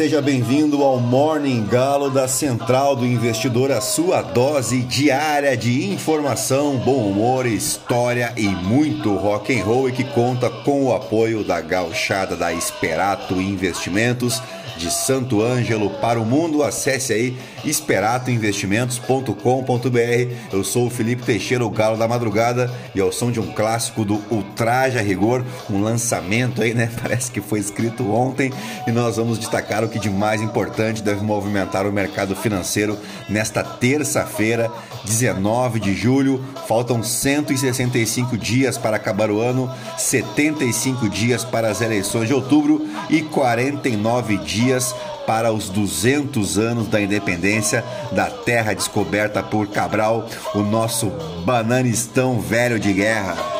Seja bem-vindo ao Morning Galo da Central do Investidor, a sua dose diária de informação, bom humor, história e muito rock and roll e que conta com o apoio da gauchada da Esperato Investimentos de Santo Ângelo para o mundo. Acesse aí esperatoinvestimentos.com.br. Eu sou o Felipe Teixeira, o Galo da Madrugada, e ao som de um clássico do Ultraja Rigor, um lançamento aí, né? Parece que foi escrito ontem, e nós vamos destacar o que de mais importante deve movimentar o mercado financeiro nesta terça-feira, 19 de julho. Faltam 165 dias para acabar o ano, 75 dias para as eleições de outubro e 49 dias dias para os 200 anos da independência da terra descoberta por Cabral, o nosso bananistão velho de guerra.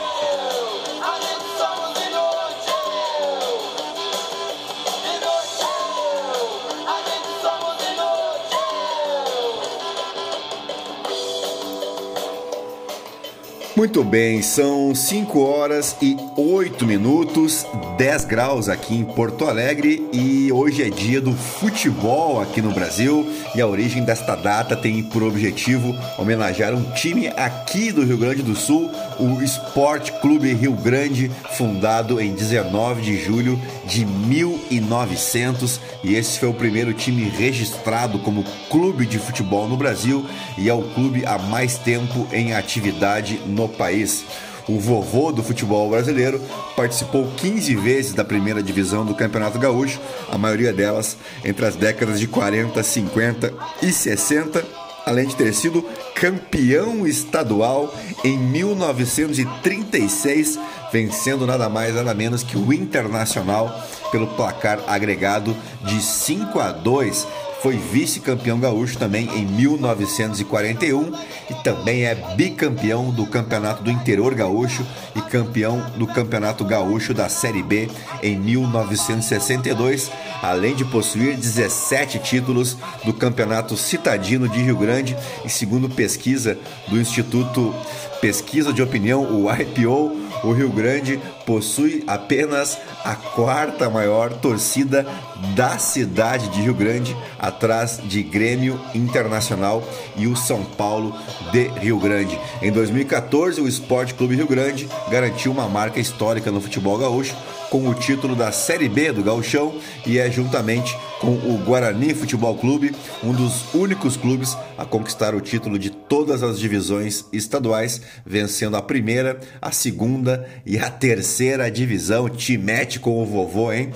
Muito bem, são 5 horas e 8 minutos, 10 graus aqui em Porto Alegre e hoje é dia do futebol aqui no Brasil e a origem desta data tem por objetivo homenagear um time aqui do Rio Grande do Sul, o Esporte Clube Rio Grande, fundado em 19 de julho de 1900 e esse foi o primeiro time registrado como clube de futebol no Brasil e é o clube há mais tempo em atividade no país. O vovô do futebol brasileiro participou 15 vezes da primeira divisão do Campeonato Gaúcho, a maioria delas entre as décadas de 40, 50 e 60, além de ter sido campeão estadual em 1936, vencendo nada mais nada menos que o Internacional pelo placar agregado de 5 a 2 foi vice-campeão gaúcho também em 1941 e também é bicampeão do Campeonato do Interior Gaúcho e campeão do Campeonato Gaúcho da Série B em 1962, além de possuir 17 títulos do Campeonato Citadino de Rio Grande. E segundo pesquisa do Instituto Pesquisa de Opinião, o IPO, o Rio Grande possui apenas a quarta maior torcida da cidade de Rio Grande, atrás de Grêmio Internacional e o São Paulo de Rio Grande. Em 2014, o Esporte Clube Rio Grande garantiu uma marca histórica no futebol gaúcho com o título da Série B do Gauchão e é juntamente com o Guarani Futebol Clube um dos únicos clubes a conquistar o título de todas as divisões estaduais, vencendo a primeira, a segunda e a terceira divisão. Te mete com o vovô, hein?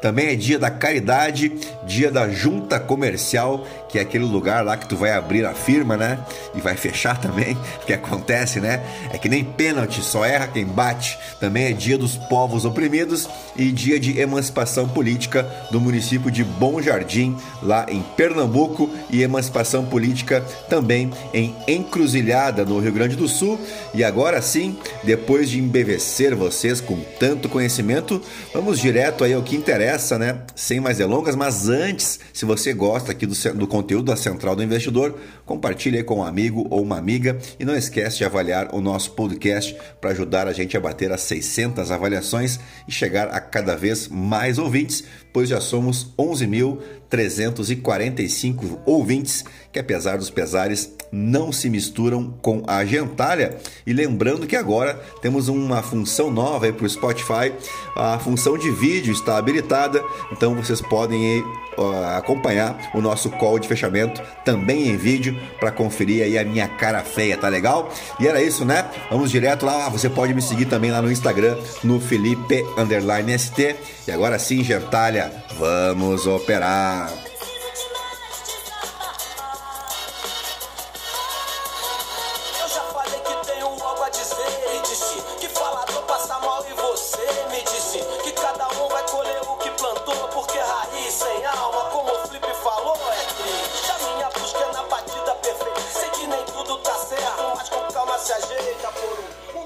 Também é dia da caridade, dia da junta comercial, que é aquele lugar lá que tu vai abrir a firma, né? E vai fechar também, que acontece, né? É que nem pênalti, só erra quem bate. Também é dia dos povos oprimidos e dia de emancipação política do município de Bom Jardim, lá em Pernambuco, e emancipação política também em Encruzilhada, no Rio Grande do Sul. E agora sim, depois de embevecer vocês com tanto conhecimento, vamos direto aí ao que interessa essa, né? Sem mais delongas, mas antes, se você gosta aqui do, do conteúdo da Central do Investidor, compartilhe com um amigo ou uma amiga. E não esquece de avaliar o nosso podcast para ajudar a gente a bater as 600 avaliações e chegar a cada vez mais ouvintes, pois já somos 11.345 ouvintes que apesar dos pesares não se misturam com a gentalha. E lembrando que agora temos uma função nova para o Spotify, a função de vídeo está habilitada, então vocês podem acompanhar o nosso call de fechamento também em vídeo para conferir aí a minha cara feia, tá legal? E era isso, né? Vamos direto lá, ah, você pode me seguir também lá no Instagram, no Felipe ST. E agora sim, gentalha, vamos operar!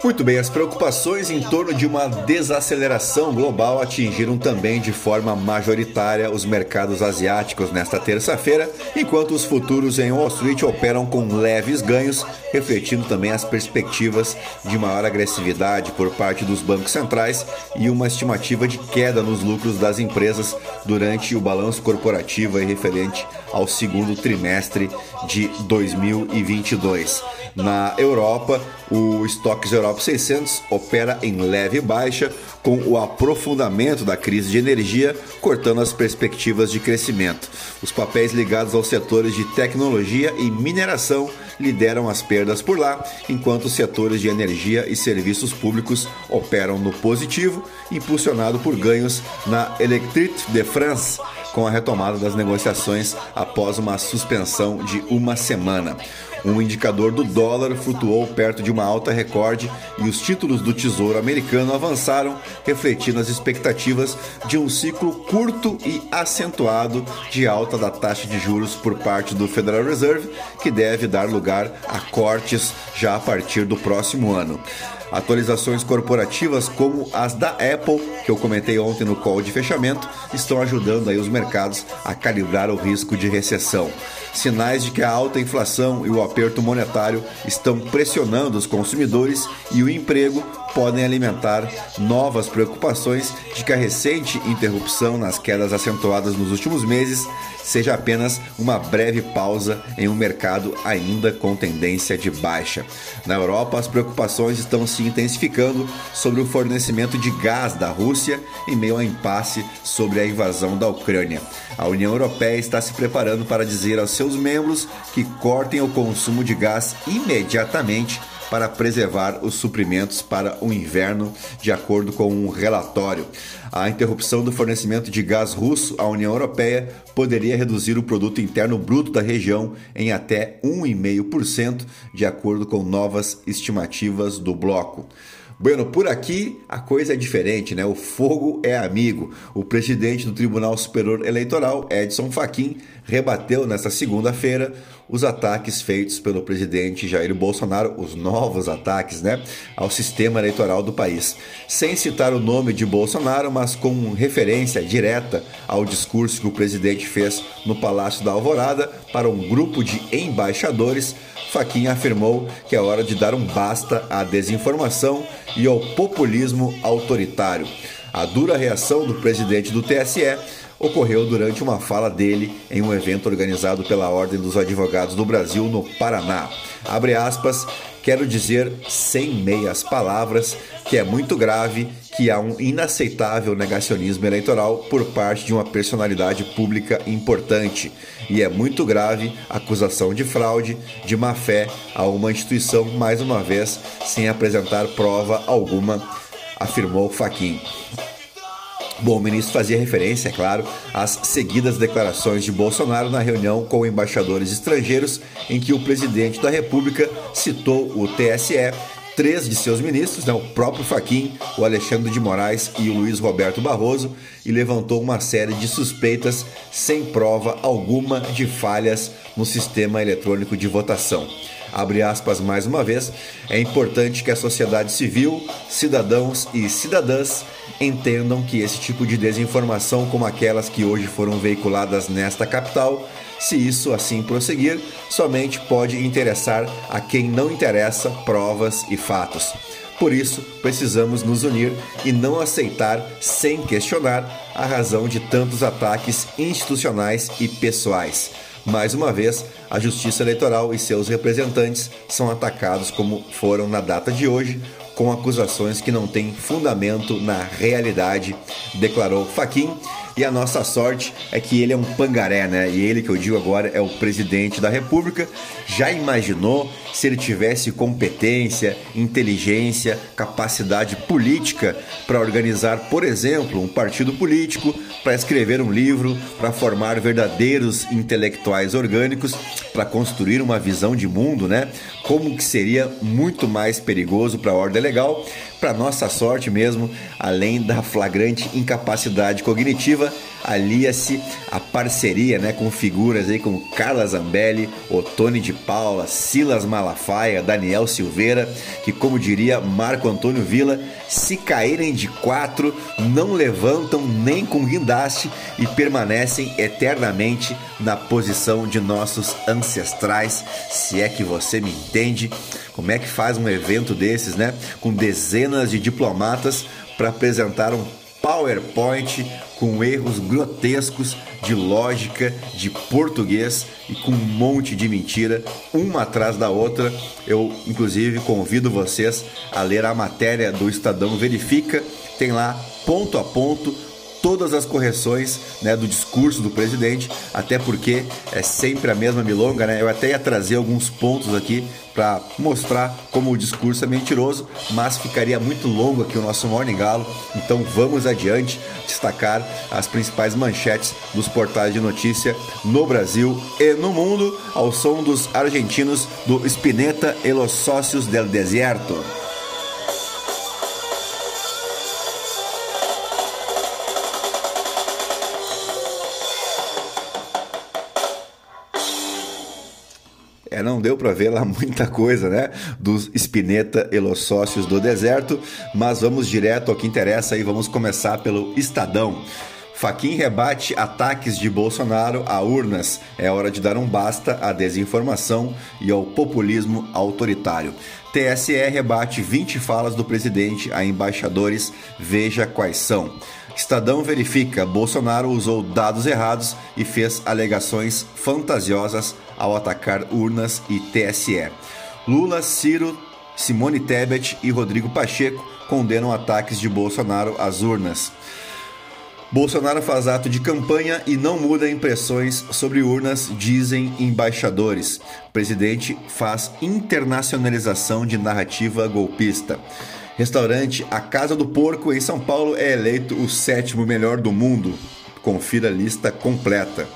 Muito bem, as preocupações em torno de uma desaceleração global atingiram também de forma majoritária os mercados asiáticos nesta terça-feira, enquanto os futuros em Wall Street operam com leves ganhos, refletindo também as perspectivas de maior agressividade por parte dos bancos centrais e uma estimativa de queda nos lucros das empresas durante o balanço corporativo referente ao segundo trimestre de 2022. Na Europa, o Stocks Europe 600 opera em leve baixa, com o aprofundamento da crise de energia cortando as perspectivas de crescimento. Os papéis ligados aos setores de tecnologia e mineração lideram as perdas por lá, enquanto os setores de energia e serviços públicos operam no positivo, impulsionado por ganhos na Electric de France com a retomada das negociações após uma suspensão de uma semana. Um indicador do dólar flutuou perto de uma alta recorde e os títulos do Tesouro americano avançaram, refletindo as expectativas de um ciclo curto e acentuado de alta da taxa de juros por parte do Federal Reserve, que deve dar lugar a cortes já a partir do próximo ano. Atualizações corporativas como as da Apple, que eu comentei ontem no call de fechamento, estão ajudando aí os mercados a calibrar o risco de recessão. Sinais de que a alta inflação e o aperto monetário estão pressionando os consumidores e o emprego podem alimentar novas preocupações de que a recente interrupção nas quedas acentuadas nos últimos meses seja apenas uma breve pausa em um mercado ainda com tendência de baixa. Na Europa, as preocupações estão se intensificando sobre o fornecimento de gás da Rússia em meio ao impasse sobre a invasão da Ucrânia. A União Europeia está se preparando para dizer aos seus membros que cortem o consumo de gás imediatamente para preservar os suprimentos para o inverno, de acordo com um relatório. A interrupção do fornecimento de gás russo à União Europeia poderia reduzir o produto interno bruto da região em até 1,5%, de acordo com novas estimativas do bloco. Bueno, por aqui a coisa é diferente, né? O fogo é amigo. O presidente do Tribunal Superior Eleitoral, Edson Fachin, rebateu nesta segunda-feira os ataques feitos pelo presidente Jair Bolsonaro, os novos ataques, né, ao sistema eleitoral do país. Sem citar o nome de Bolsonaro, mas com referência direta ao discurso que o presidente fez no Palácio da Alvorada para um grupo de embaixadores Faquinha afirmou que é hora de dar um basta à desinformação e ao populismo autoritário. A dura reação do presidente do TSE ocorreu durante uma fala dele em um evento organizado pela Ordem dos Advogados do Brasil no Paraná. Abre aspas, quero dizer sem meias palavras que é muito grave que há um inaceitável negacionismo eleitoral por parte de uma personalidade pública importante. E é muito grave a acusação de fraude, de má fé a uma instituição, mais uma vez, sem apresentar prova alguma, afirmou Faquim. Bom, o ministro fazia referência, é claro, às seguidas declarações de Bolsonaro na reunião com embaixadores estrangeiros, em que o presidente da República citou o TSE três de seus ministros, né, o próprio Faquim, o Alexandre de Moraes e o Luiz Roberto Barroso, e levantou uma série de suspeitas sem prova alguma de falhas no sistema eletrônico de votação. Abre aspas mais uma vez, é importante que a sociedade civil, cidadãos e cidadãs entendam que esse tipo de desinformação, como aquelas que hoje foram veiculadas nesta capital, se isso assim prosseguir, somente pode interessar a quem não interessa provas e fatos. Por isso, precisamos nos unir e não aceitar, sem questionar, a razão de tantos ataques institucionais e pessoais. Mais uma vez, a Justiça Eleitoral e seus representantes são atacados como foram na data de hoje, com acusações que não têm fundamento na realidade, declarou Faquim. E a nossa sorte é que ele é um pangaré, né? E ele que eu digo agora é o presidente da República. Já imaginou se ele tivesse competência, inteligência, capacidade política para organizar, por exemplo, um partido político, para escrever um livro, para formar verdadeiros intelectuais orgânicos, para construir uma visão de mundo, né? Como que seria muito mais perigoso para a ordem legal para nossa sorte mesmo, além da flagrante incapacidade cognitiva, alia-se a parceria né, com figuras aí como Carla Zambelli, Otone de Paula, Silas Malafaia, Daniel Silveira, que como diria Marco Antônio Villa, se caírem de quatro, não levantam nem com guindaste e permanecem eternamente na posição de nossos ancestrais, se é que você me entende. Como é que faz um evento desses, né? Com dezenas de diplomatas para apresentar um PowerPoint com erros grotescos de lógica, de português e com um monte de mentira, uma atrás da outra. Eu, inclusive, convido vocês a ler a matéria do Estadão Verifica, tem lá ponto a ponto todas as correções né, do discurso do presidente, até porque é sempre a mesma milonga, né? Eu até ia trazer alguns pontos aqui para mostrar como o discurso é mentiroso, mas ficaria muito longo aqui o nosso Morning Galo, então vamos adiante destacar as principais manchetes dos portais de notícia no Brasil e no mundo, ao som dos argentinos do Spinetta e los Sócios del Desierto. É, não deu para ver lá muita coisa, né? Dos Spinetta e los Sócios do Deserto, mas vamos direto ao que interessa e vamos começar pelo Estadão. Faquin rebate ataques de Bolsonaro a urnas. É hora de dar um basta à desinformação e ao populismo autoritário. TSE rebate 20 falas do presidente a embaixadores. Veja quais são. Estadão verifica: Bolsonaro usou dados errados e fez alegações fantasiosas ao atacar urnas e TSE. Lula, Ciro, Simone Tebet e Rodrigo Pacheco condenam ataques de Bolsonaro às urnas. Bolsonaro faz ato de campanha e não muda impressões sobre urnas, dizem embaixadores. O presidente faz internacionalização de narrativa golpista. Restaurante A Casa do Porco, em São Paulo, é eleito o sétimo melhor do mundo. Confira a lista completa.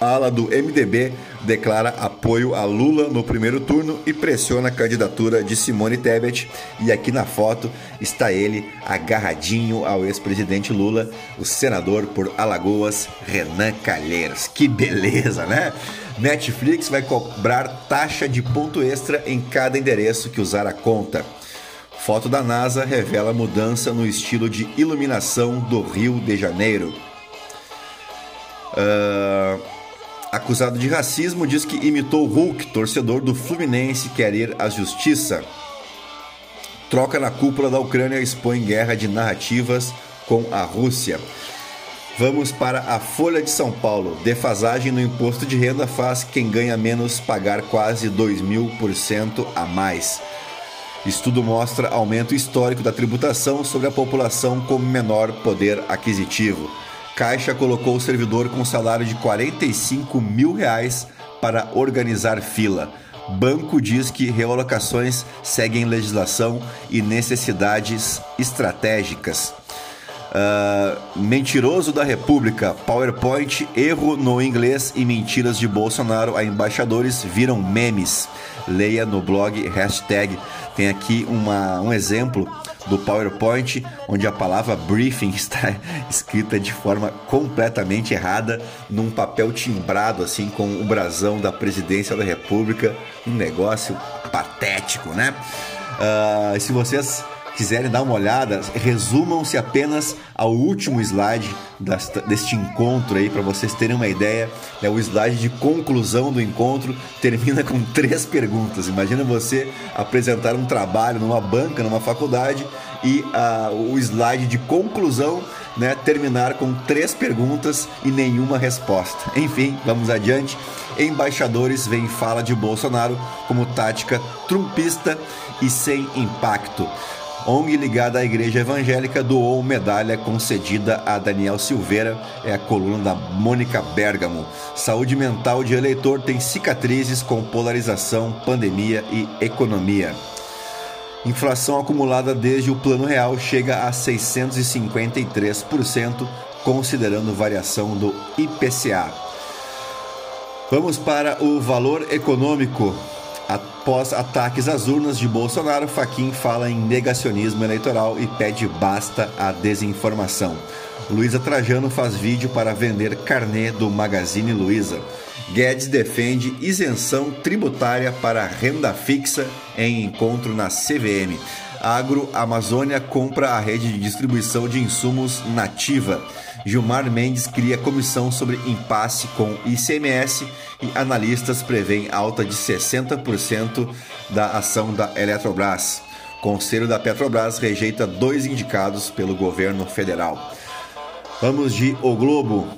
A ala do MDB declara apoio a Lula no primeiro turno e pressiona a candidatura de Simone Tebet. E aqui na foto está ele agarradinho ao ex-presidente Lula, o senador por Alagoas, Renan Calheiros. Que beleza, né? Netflix vai cobrar taxa de ponto extra em cada endereço que usar a conta. Foto da NASA revela mudança no estilo de iluminação do Rio de Janeiro. Uh, acusado de racismo, diz que imitou Hulk, torcedor do Fluminense, quer ir à justiça. Troca na cúpula da Ucrânia expõe guerra de narrativas com a Rússia. Vamos para a Folha de São Paulo. Defasagem no imposto de renda faz quem ganha menos pagar quase 2 mil por cento a mais. Estudo mostra aumento histórico da tributação sobre a população com menor poder aquisitivo. Caixa colocou o servidor com salário de 45 mil reais para organizar fila. Banco diz que realocações seguem legislação e necessidades estratégicas. Uh, mentiroso da República, PowerPoint, erro no inglês e mentiras de Bolsonaro a embaixadores viram memes. Leia no blog hashtag tem aqui uma, um exemplo do PowerPoint onde a palavra briefing está escrita de forma completamente errada num papel timbrado assim com o brasão da presidência da República, um negócio patético, né? Uh, se vocês quiserem dar uma olhada, resumam-se apenas ao último slide deste encontro aí, para vocês terem uma ideia. É o slide de conclusão do encontro, termina com três perguntas. Imagina você apresentar um trabalho numa banca, numa faculdade, e uh, o slide de conclusão né, terminar com três perguntas e nenhuma resposta. Enfim, vamos adiante. Embaixadores vem fala de Bolsonaro como tática trumpista e sem impacto. ONG ligada à Igreja Evangélica doou medalha concedida a Daniel Silveira, é a coluna da Mônica Bergamo. Saúde mental de eleitor tem cicatrizes com polarização, pandemia e economia. Inflação acumulada desde o Plano Real chega a 653%, considerando variação do IPCA. Vamos para o valor econômico. Após ataques às urnas de Bolsonaro, Faquim fala em negacionismo eleitoral e pede basta à desinformação. Luísa Trajano faz vídeo para vender carnê do Magazine Luiza. Guedes defende isenção tributária para renda fixa em encontro na CVM. Agro Amazônia compra a rede de distribuição de insumos nativa. Gilmar Mendes cria comissão sobre impasse com ICMS e analistas prevêem alta de 60% da ação da Eletrobras. Conselho da Petrobras rejeita dois indicados pelo governo federal. Vamos de O Globo.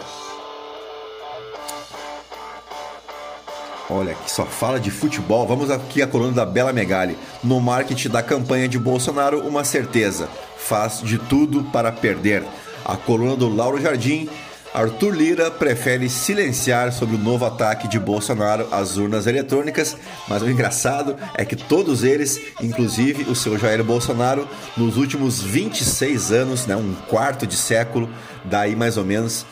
Olha, que só fala de futebol. Vamos aqui à coluna da Bela Megali. No marketing da campanha de Bolsonaro, uma certeza: faz de tudo para perder. A coluna do Lauro Jardim. Arthur Lira prefere silenciar sobre o novo ataque de Bolsonaro às urnas eletrônicas, mas o engraçado é que todos eles, inclusive o seu Jair Bolsonaro, nos últimos 26 anos, né, um quarto de século, daí mais ou menos,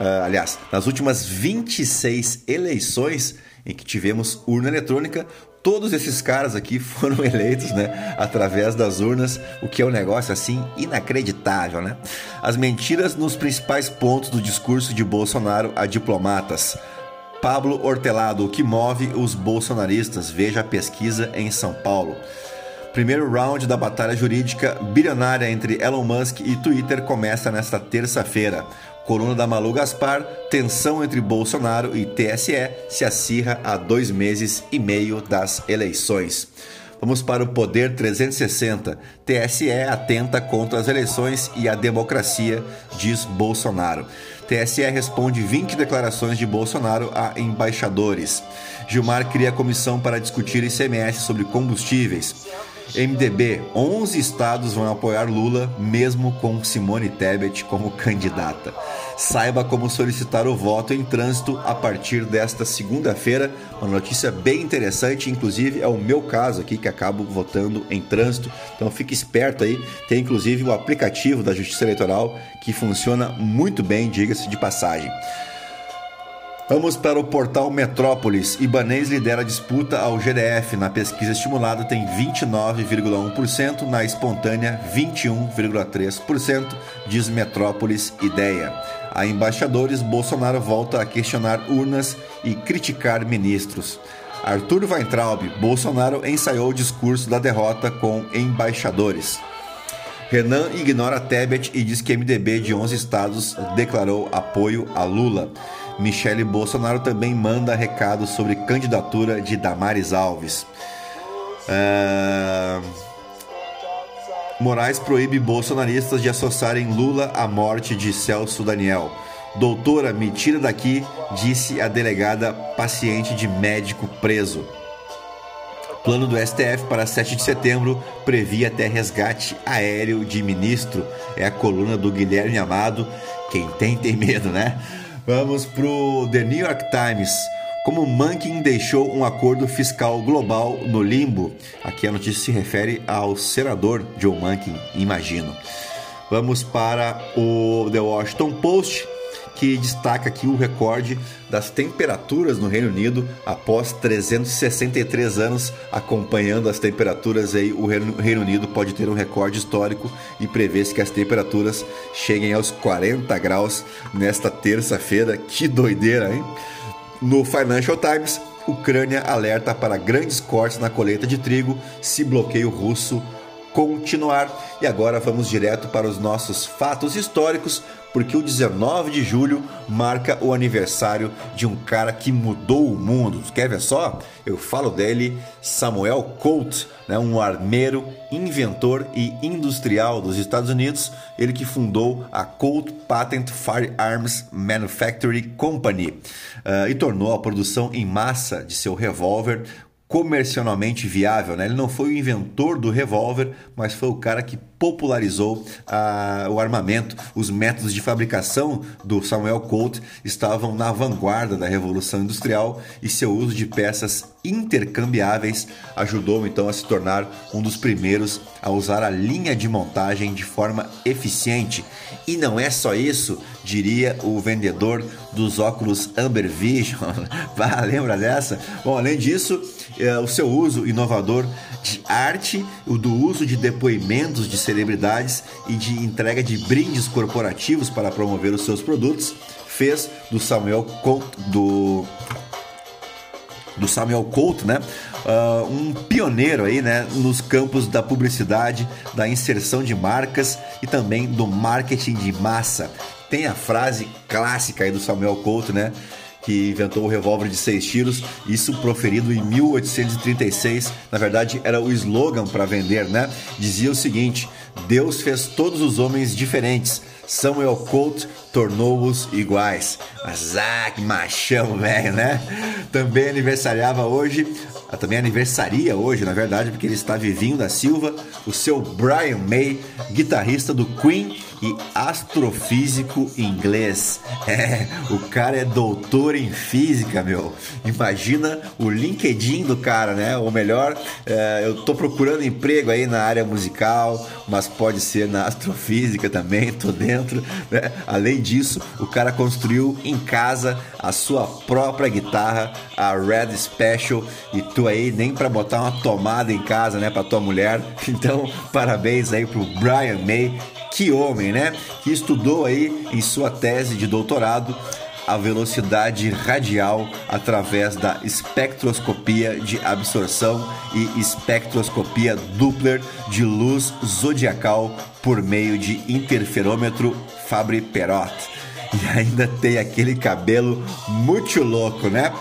uh, aliás, nas últimas 26 eleições, em que tivemos urna eletrônica. Todos esses caras aqui foram eleitos, né, através das urnas, o que é um negócio assim inacreditável, né? As mentiras nos principais pontos do discurso de Bolsonaro a diplomatas. Pablo Hortelado, o que move os bolsonaristas? Veja a pesquisa em São Paulo. Primeiro round da batalha jurídica bilionária entre Elon Musk e Twitter começa nesta terça-feira. Coluna da Malu Gaspar, tensão entre Bolsonaro e TSE se acirra há dois meses e meio das eleições. Vamos para o Poder 360. TSE atenta contra as eleições e a democracia, diz Bolsonaro. TSE responde 20 declarações de Bolsonaro a embaixadores. Gilmar cria comissão para discutir ICMS sobre combustíveis. MDB, 11 estados vão apoiar Lula, mesmo com Simone Tebet como candidata. Saiba como solicitar o voto em trânsito a partir desta segunda-feira. Uma notícia bem interessante, inclusive é o meu caso aqui que acabo votando em trânsito. Então fique esperto aí. Tem inclusive o aplicativo da Justiça Eleitoral que funciona muito bem, diga-se de passagem. Vamos para o portal Metrópolis. Ibanês lidera a disputa ao GDF. Na pesquisa estimulada tem 29,1%, na espontânea 21,3%, diz Metrópolis Ideia. A embaixadores, Bolsonaro volta a questionar urnas e criticar ministros. Arthur Weintraub, Bolsonaro ensaiou o discurso da derrota com embaixadores. Renan ignora Tebet e diz que MDB de 11 estados declarou apoio a Lula. Michele Bolsonaro também manda recado sobre candidatura de Damares Alves. Uh... Moraes proíbe bolsonaristas de associarem Lula à morte de Celso Daniel. Doutora, me tira daqui, disse a delegada paciente de médico preso. Plano do STF para 7 de setembro previa até resgate aéreo de ministro. É a coluna do Guilherme Amado. Quem tem, tem medo, né? Vamos pro The New York Times. Como Mankin deixou um acordo fiscal global no limbo. Aqui a notícia se refere ao senador Joe Mankin, imagino. Vamos para o The Washington Post que destaca aqui o recorde das temperaturas no Reino Unido após 363 anos acompanhando as temperaturas aí o Reino Unido pode ter um recorde histórico e prevê-se que as temperaturas cheguem aos 40 graus nesta terça-feira. Que doideira, hein? No Financial Times, Ucrânia alerta para grandes cortes na colheita de trigo se bloqueio russo continuar. E agora vamos direto para os nossos fatos históricos, porque o 19 de julho marca o aniversário de um cara que mudou o mundo. Quer ver só? Eu falo dele, Samuel Colt, né, um armeiro, inventor e industrial dos Estados Unidos, ele que fundou a Colt Patent Firearms Manufacturing Company uh, e tornou a produção em massa de seu revólver comercialmente viável. Né? Ele não foi o inventor do revólver, mas foi o cara que popularizou ah, o armamento. Os métodos de fabricação do Samuel Colt estavam na vanguarda da Revolução Industrial e seu uso de peças intercambiáveis ajudou então a se tornar um dos primeiros a usar a linha de montagem de forma eficiente. E não é só isso, diria o vendedor dos óculos Amber Vision. lembra dessa? Bom, além disso, é, o seu uso inovador de arte, o do uso de depoimentos de celebridades e de entrega de brindes corporativos para promover os seus produtos, fez do Samuel Colt, do do Samuel Colt, né? Uh, um pioneiro aí, né, nos campos da publicidade, da inserção de marcas e também do marketing de massa. Tem a frase clássica aí do Samuel Colt, né? que inventou o revólver de seis tiros, isso proferido em 1836. Na verdade, era o slogan para vender, né? Dizia o seguinte: Deus fez todos os homens diferentes. Samuel Colt tornou-os iguais. Mas ah, que machão, velho, né? Também aniversariava hoje, ah, também aniversaria hoje, na verdade, porque ele está vivinho da Silva, o seu Brian May, guitarrista do Queen e astrofísico inglês. É, o cara é doutor em física, meu. Imagina o LinkedIn do cara, né? Ou melhor, é, eu tô procurando emprego aí na área musical, mas pode ser na astrofísica também, tô dentro. Né? Além disso, o cara construiu em casa a sua própria guitarra, a Red Special, e tu aí nem para botar uma tomada em casa, né, para tua mulher. Então, parabéns aí pro Brian May que homem, né? Que estudou aí em sua tese de doutorado a velocidade radial através da espectroscopia de absorção e espectroscopia Doppler de luz zodiacal por meio de interferômetro Fabry-Perot. E ainda tem aquele cabelo muito louco, né?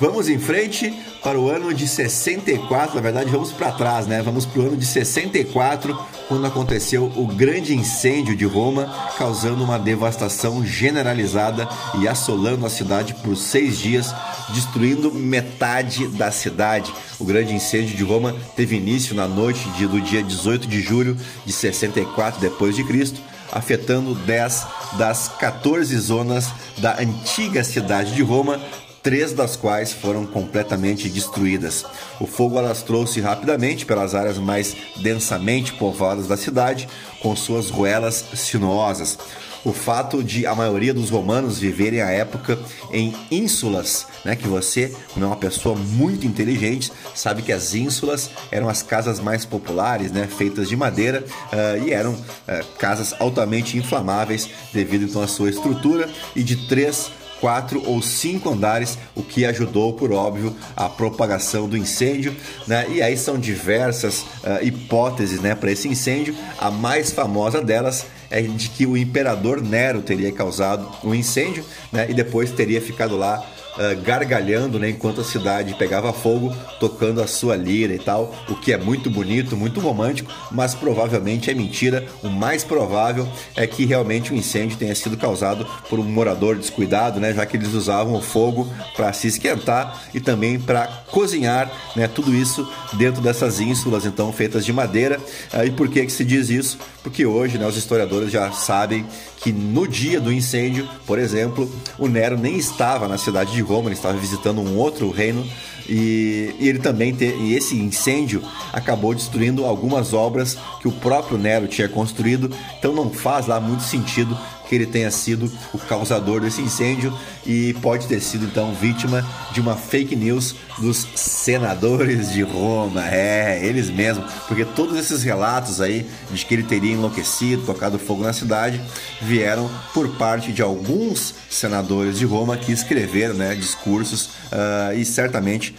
Vamos em frente para o ano de 64, na verdade vamos para trás, né? Vamos para o ano de 64, quando aconteceu o grande incêndio de Roma, causando uma devastação generalizada e assolando a cidade por seis dias, destruindo metade da cidade. O grande incêndio de Roma teve início na noite do dia 18 de julho de 64 depois de Cristo, afetando 10 das 14 zonas da antiga cidade de Roma, três das quais foram completamente destruídas. O fogo alastrou-se rapidamente pelas áreas mais densamente povoadas da cidade, com suas ruelas sinuosas. O fato de a maioria dos romanos viverem a época em ínsulas, né, que você, como é uma pessoa muito inteligente, sabe que as ínsulas eram as casas mais populares, né, feitas de madeira uh, e eram uh, casas altamente inflamáveis devido então à sua estrutura e de três quatro ou cinco andares, o que ajudou, por óbvio, a propagação do incêndio. Né? E aí são diversas uh, hipóteses né, para esse incêndio. A mais famosa delas é de que o imperador Nero teria causado o um incêndio né? e depois teria ficado lá uh, gargalhando né, enquanto a cidade pegava fogo, tocando a sua lira e tal, o que é muito bonito, muito romântico, mas provavelmente é mentira. O mais provável é que realmente o incêndio tenha sido causado por um morador descuidado, né, já que eles usavam o fogo para se esquentar e também para cozinhar, né, tudo isso dentro dessas ínsulas então feitas de madeira. Uh, e por que que se diz isso? Porque hoje, né, os historiadores já sabem que no dia do incêndio, por exemplo, o Nero nem estava na cidade de Roma, ele estava visitando um outro reino e, e ele também te, e esse incêndio acabou destruindo algumas obras que o próprio Nero tinha construído, então não faz lá muito sentido que ele tenha sido o causador desse incêndio e pode ter sido então vítima de uma fake news dos senadores de Roma. É, eles mesmos, porque todos esses relatos aí de que ele teria enlouquecido, tocado fogo na cidade, vieram por parte de alguns senadores de Roma que escreveram né, discursos uh, e certamente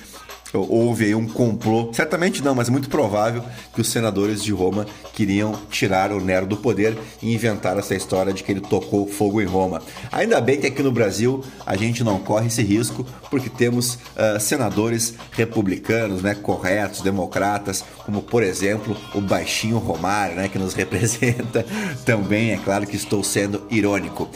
houve aí um complô, certamente não, mas muito provável que os senadores de Roma queriam tirar o Nero do poder e inventar essa história de que ele tocou fogo em Roma. Ainda bem que aqui no Brasil a gente não corre esse risco, porque temos uh, senadores republicanos, né, corretos, democratas, como por exemplo o baixinho Romário, né, que nos representa. Também é claro que estou sendo irônico.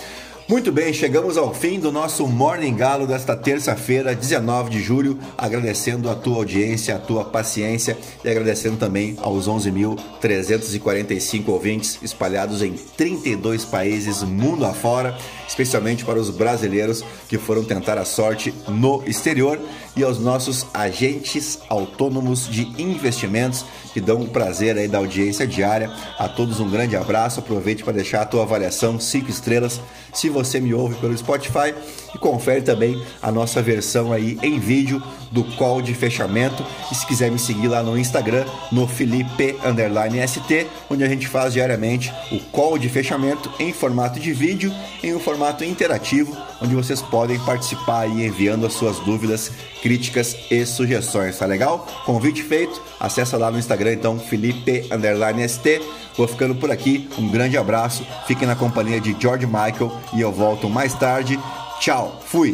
Muito bem, chegamos ao fim do nosso Morning Galo desta terça-feira, 19 de julho, agradecendo a tua audiência, a tua paciência e agradecendo também aos 11.345 ouvintes espalhados em 32 países mundo afora, especialmente para os brasileiros que foram tentar a sorte no exterior e aos nossos agentes autônomos de investimentos que dão o prazer aí da audiência diária. A todos um grande abraço, aproveite para deixar a tua avaliação 5 estrelas se você me ouve pelo Spotify e confere também a nossa versão aí em vídeo do call de fechamento. E se quiser me seguir lá no Instagram, no Felipe ST, onde a gente faz diariamente o call de fechamento em formato de vídeo, em um formato interativo, onde vocês podem participar enviando as suas dúvidas, críticas e sugestões, tá legal? Convite feito, acessa lá no Instagram então Felipe ST. Vou ficando por aqui, um grande abraço, fiquem na companhia de George Michael e eu volto mais tarde. Tchau, fui!